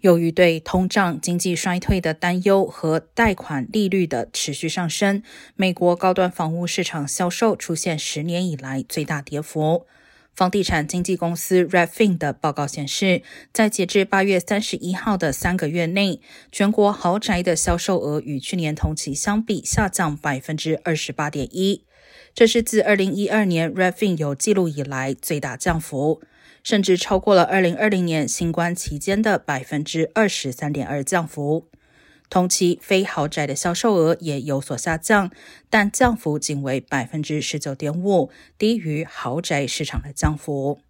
由于对通胀、经济衰退的担忧和贷款利率的持续上升，美国高端房屋市场销售出现十年以来最大跌幅。房地产经纪公司 Redfin 的报告显示，在截至八月三十一号的三个月内，全国豪宅的销售额与去年同期相比下降百分之二十八点一，这是自二零一二年 Redfin 有记录以来最大降幅。甚至超过了二零二零年新冠期间的百分之二十三点二降幅。同期非豪宅的销售额也有所下降，但降幅仅为百分之十九点五，低于豪宅市场的降幅。